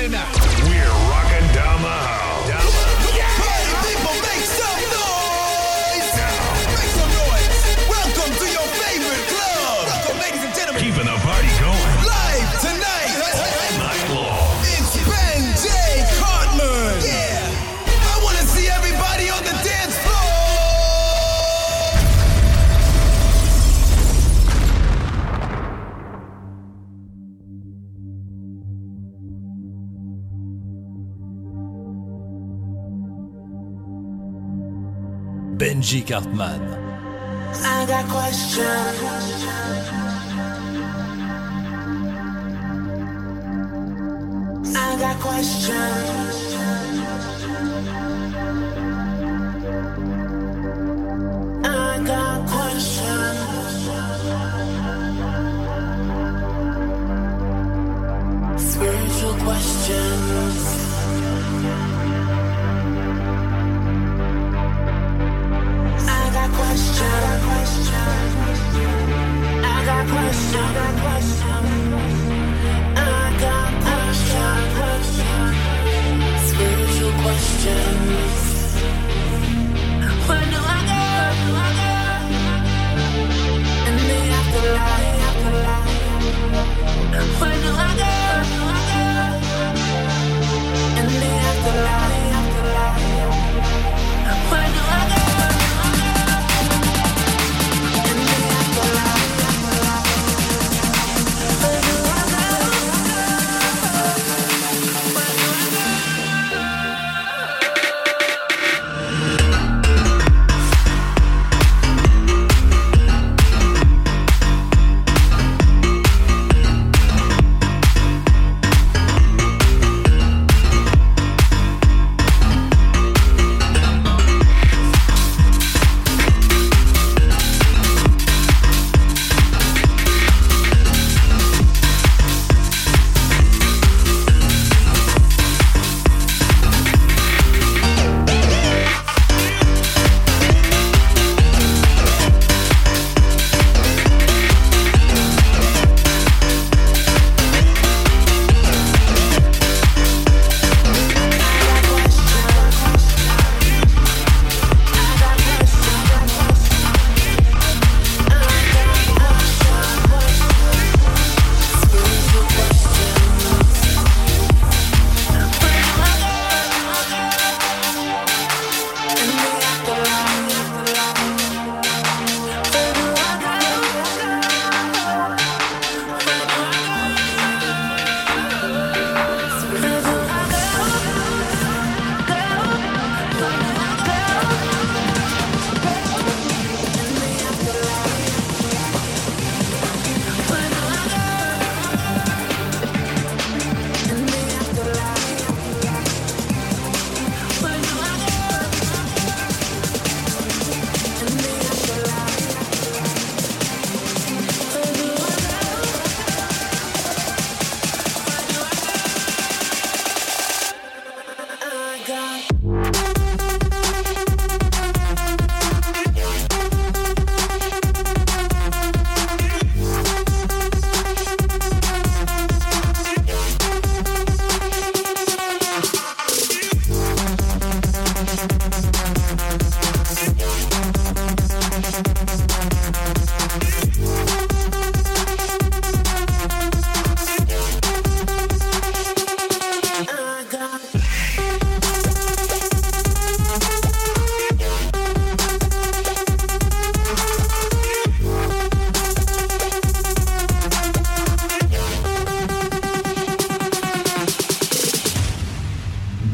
it now. We're Benji Cartman. I got questions. Where do I go?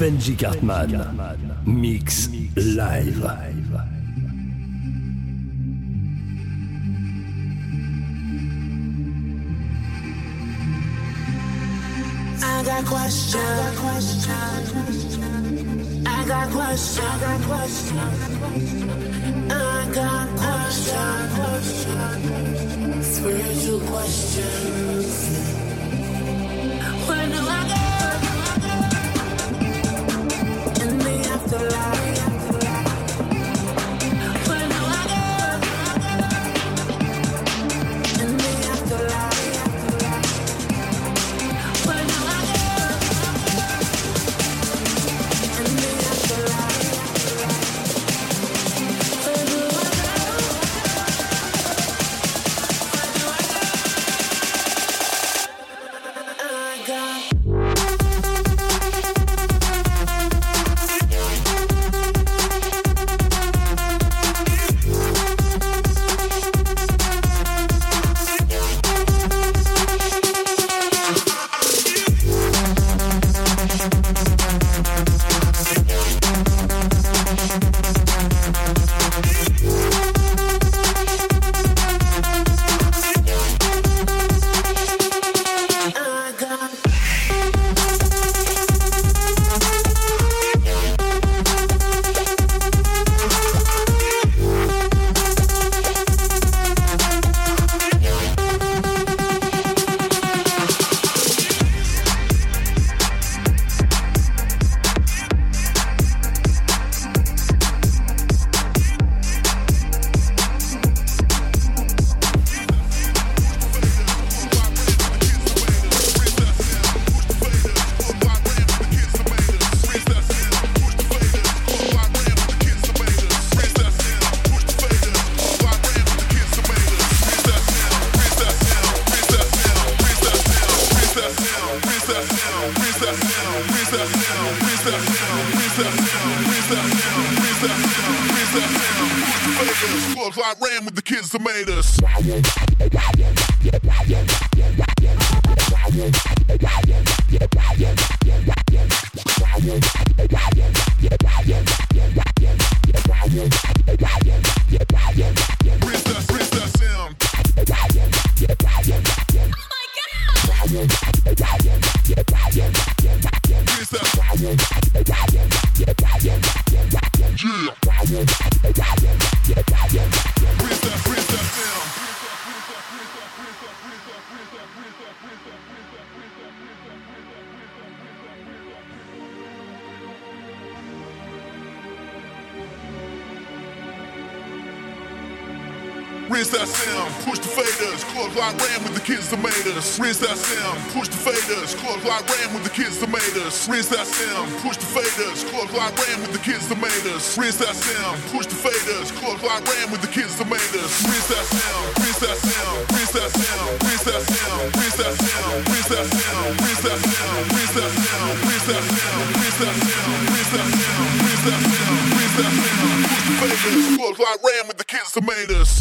Benji Cartman. Mix live. I got questions. I got questions. I got questions. I got questions. questions. Spiritual questions. Where do I go? In the afterlife. Look like Ram with the kids tomatoes.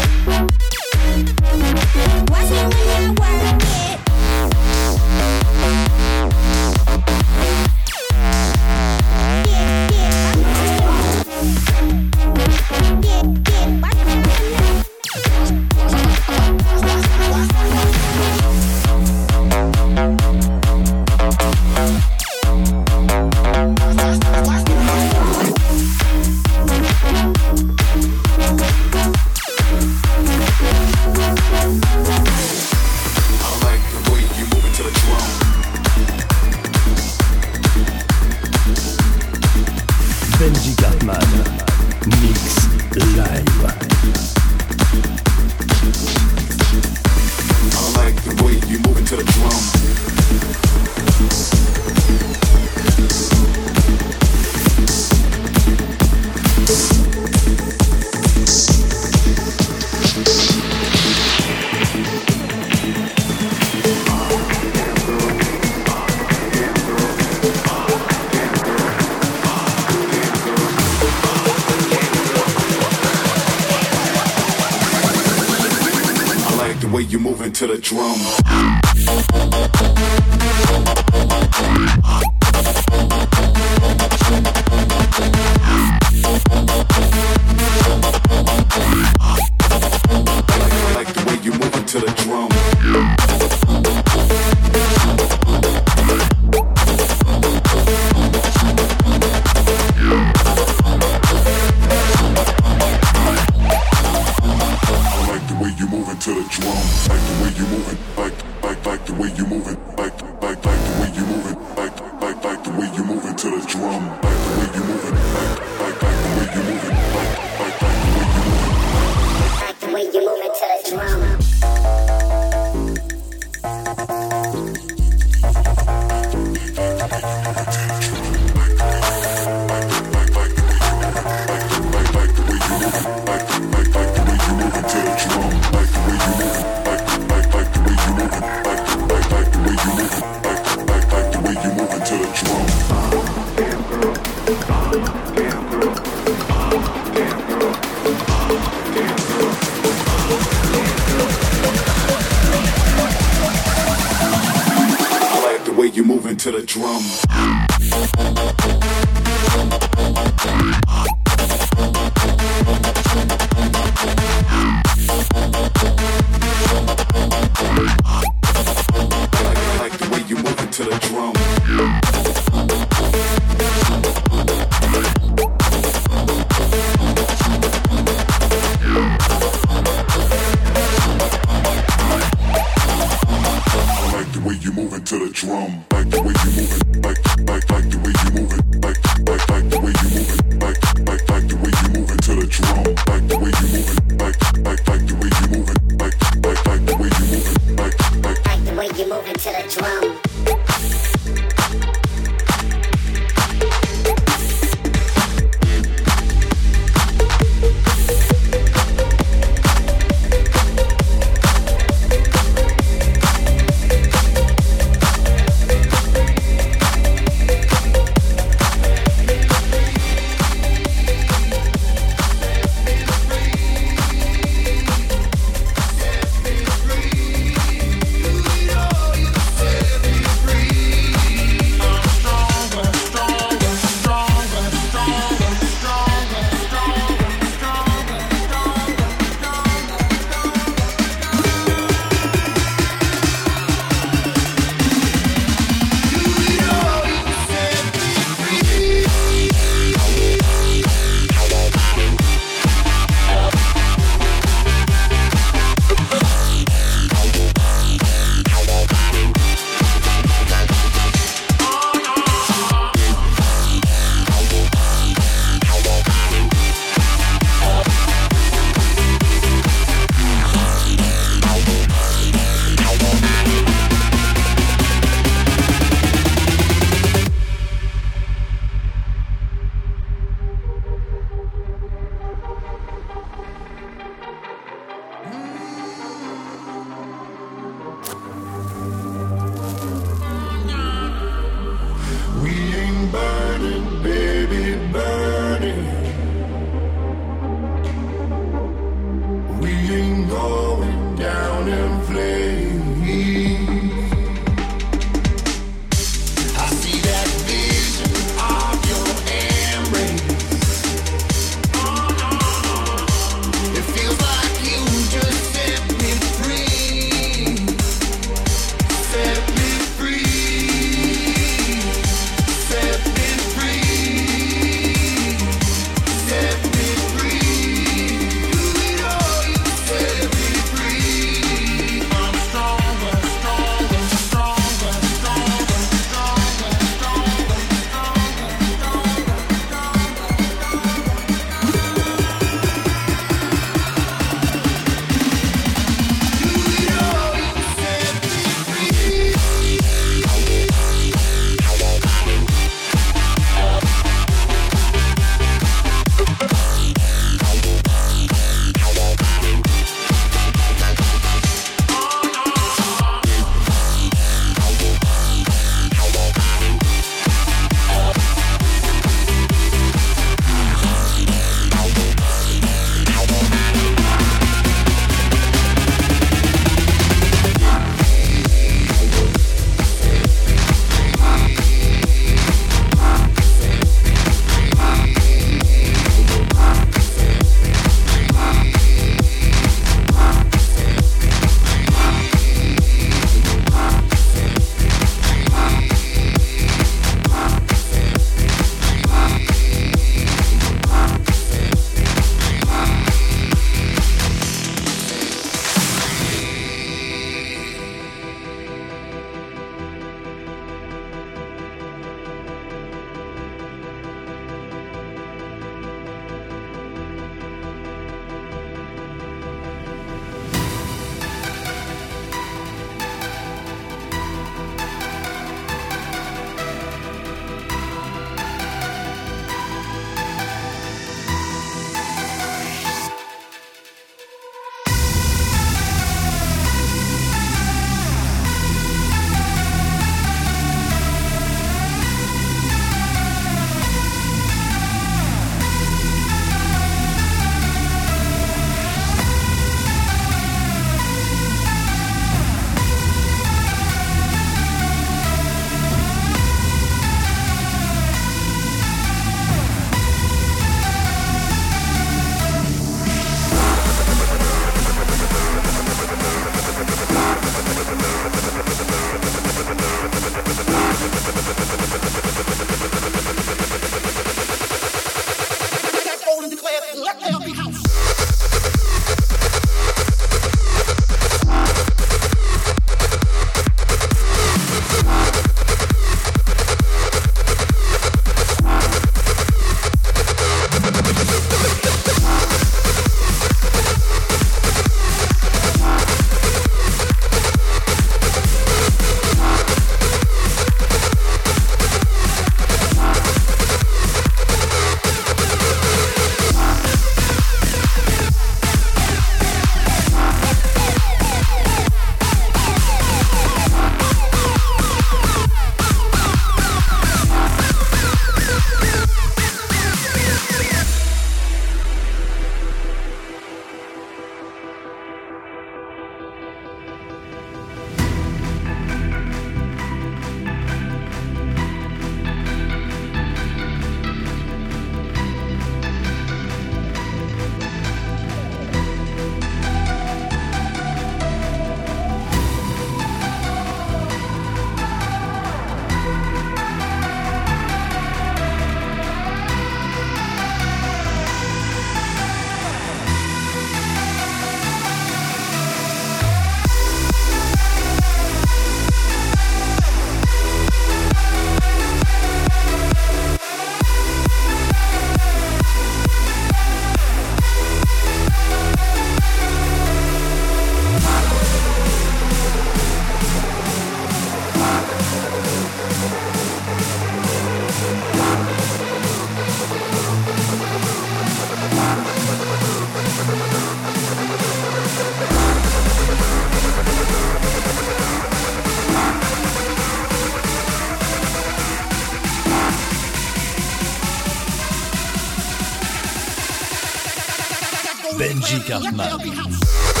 Benji Cartman.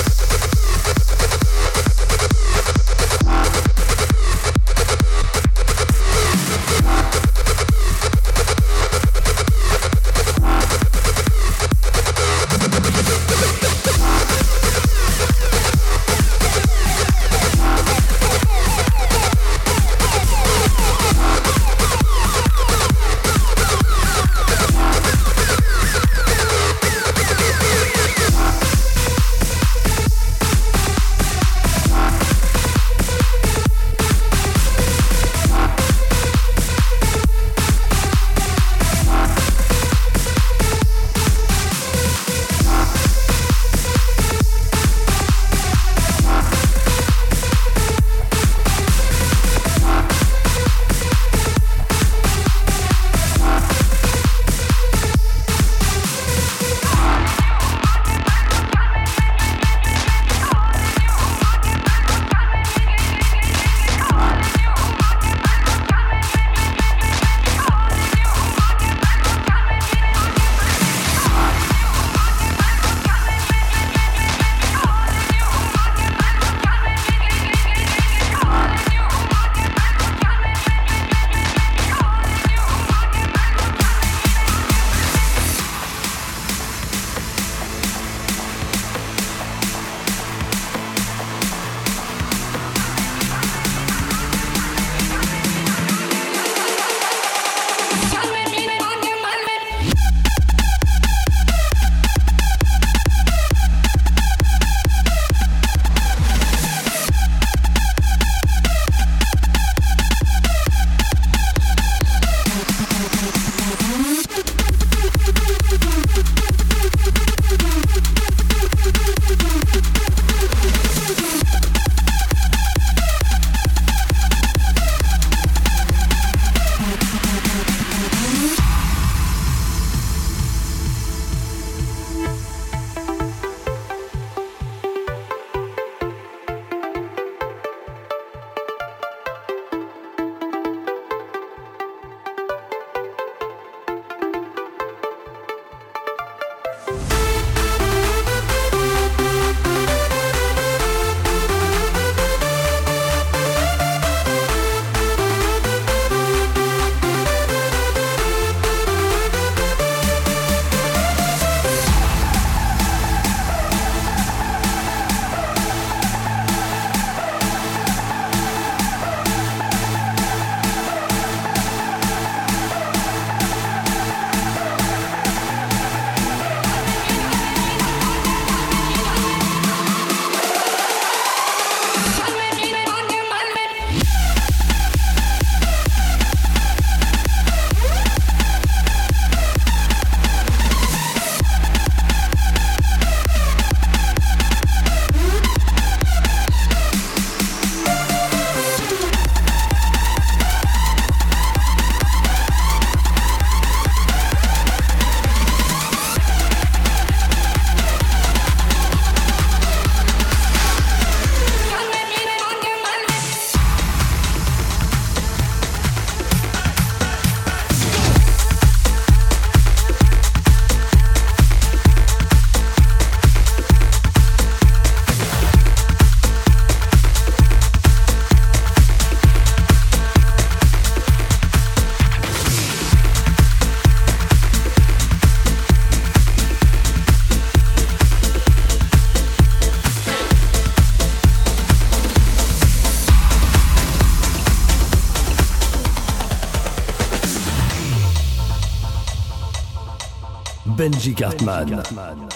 Benji Cartman.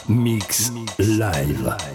Mix live.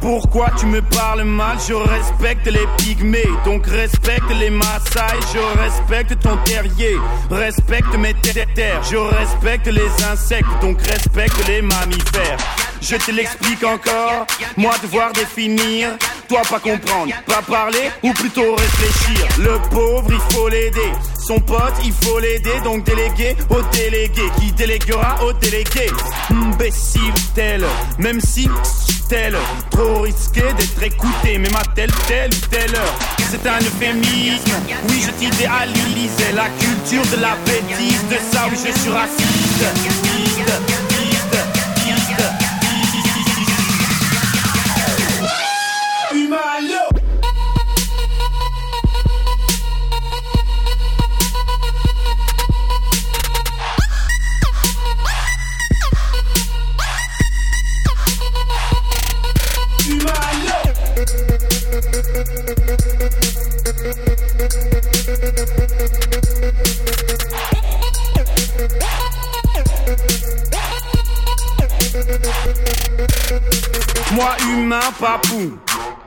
Pourquoi tu me parles mal? Je respecte les pygmées, donc respecte les Maasai. Je respecte ton terrier, respecte mes terres. Je respecte les insectes, donc respecte les mammifères. Je te l'explique encore, moi devoir définir, toi pas comprendre, pas parler ou plutôt réfléchir. Le pauvre, il faut l'aider. Son pote, il faut l'aider, donc déléguer au délégué, qui déléguera au délégué? Imbécile tel, même si tel, trop risqué d'être écouté, même à telle, telle ou telle heure. C'est un euphémisme, oui je t'idéalisais la culture de la bêtise, de ça où je suis raciste. Humain, papou,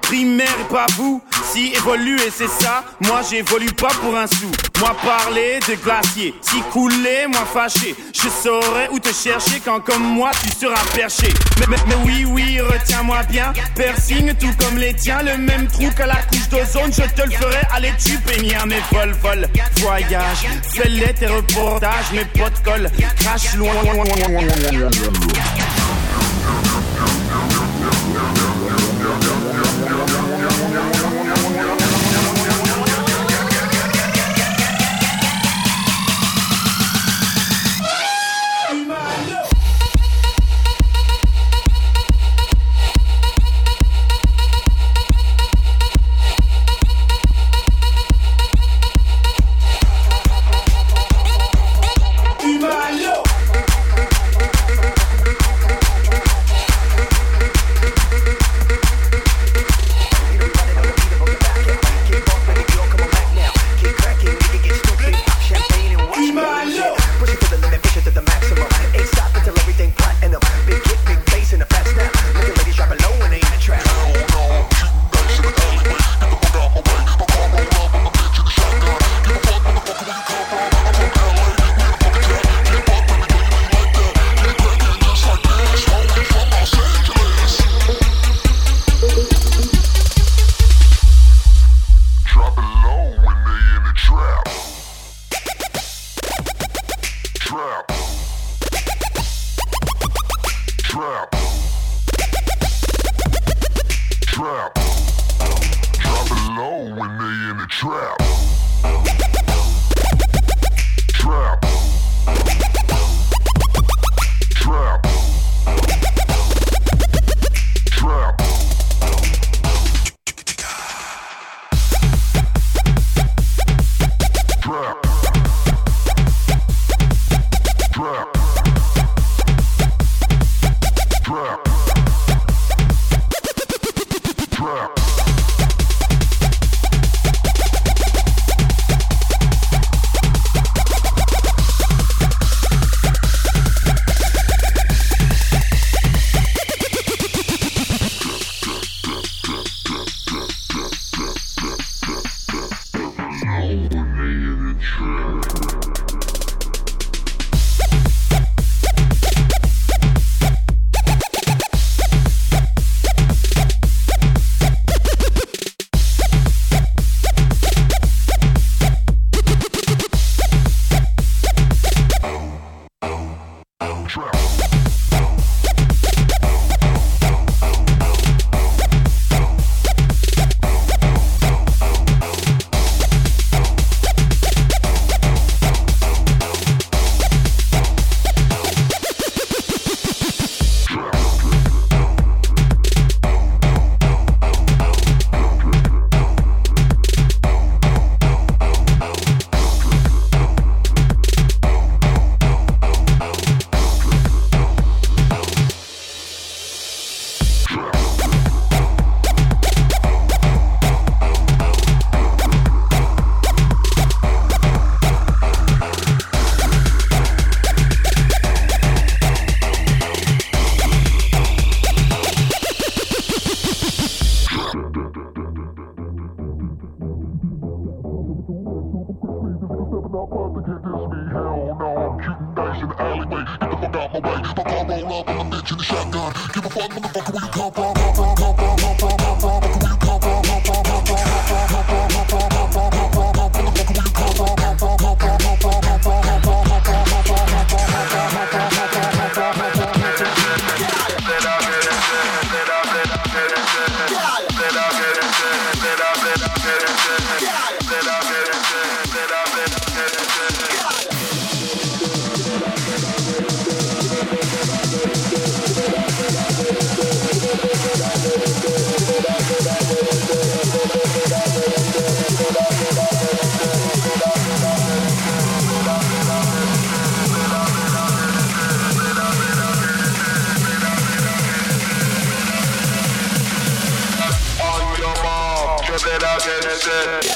primaire et pas vous. Si évoluer c'est ça, moi j'évolue pas pour un sou. Moi parler de glacier, si couler, moi fâché. Je saurais où te chercher quand comme moi tu seras perché. Mais, mais, mais oui, oui, retiens-moi bien. Piercing tout comme les tiens, le même trou que la couche d'ozone, je te le ferai. Allez, tu péniens mes vol, vol, voyage. Fais-les tes reportages, mes potes collent, crache loin. Drop it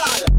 Caralho.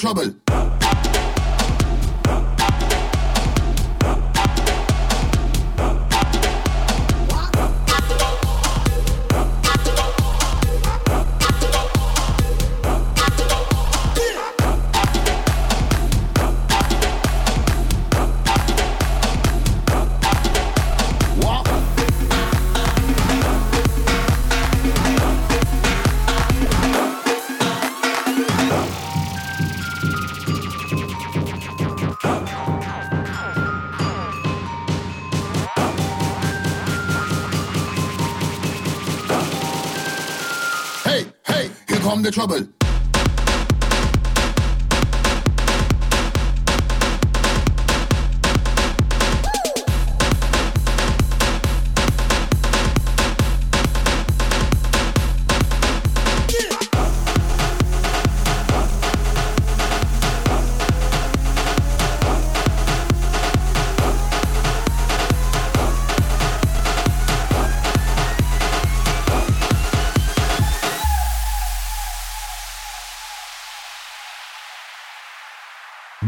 Trouble. Trouble.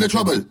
The trouble.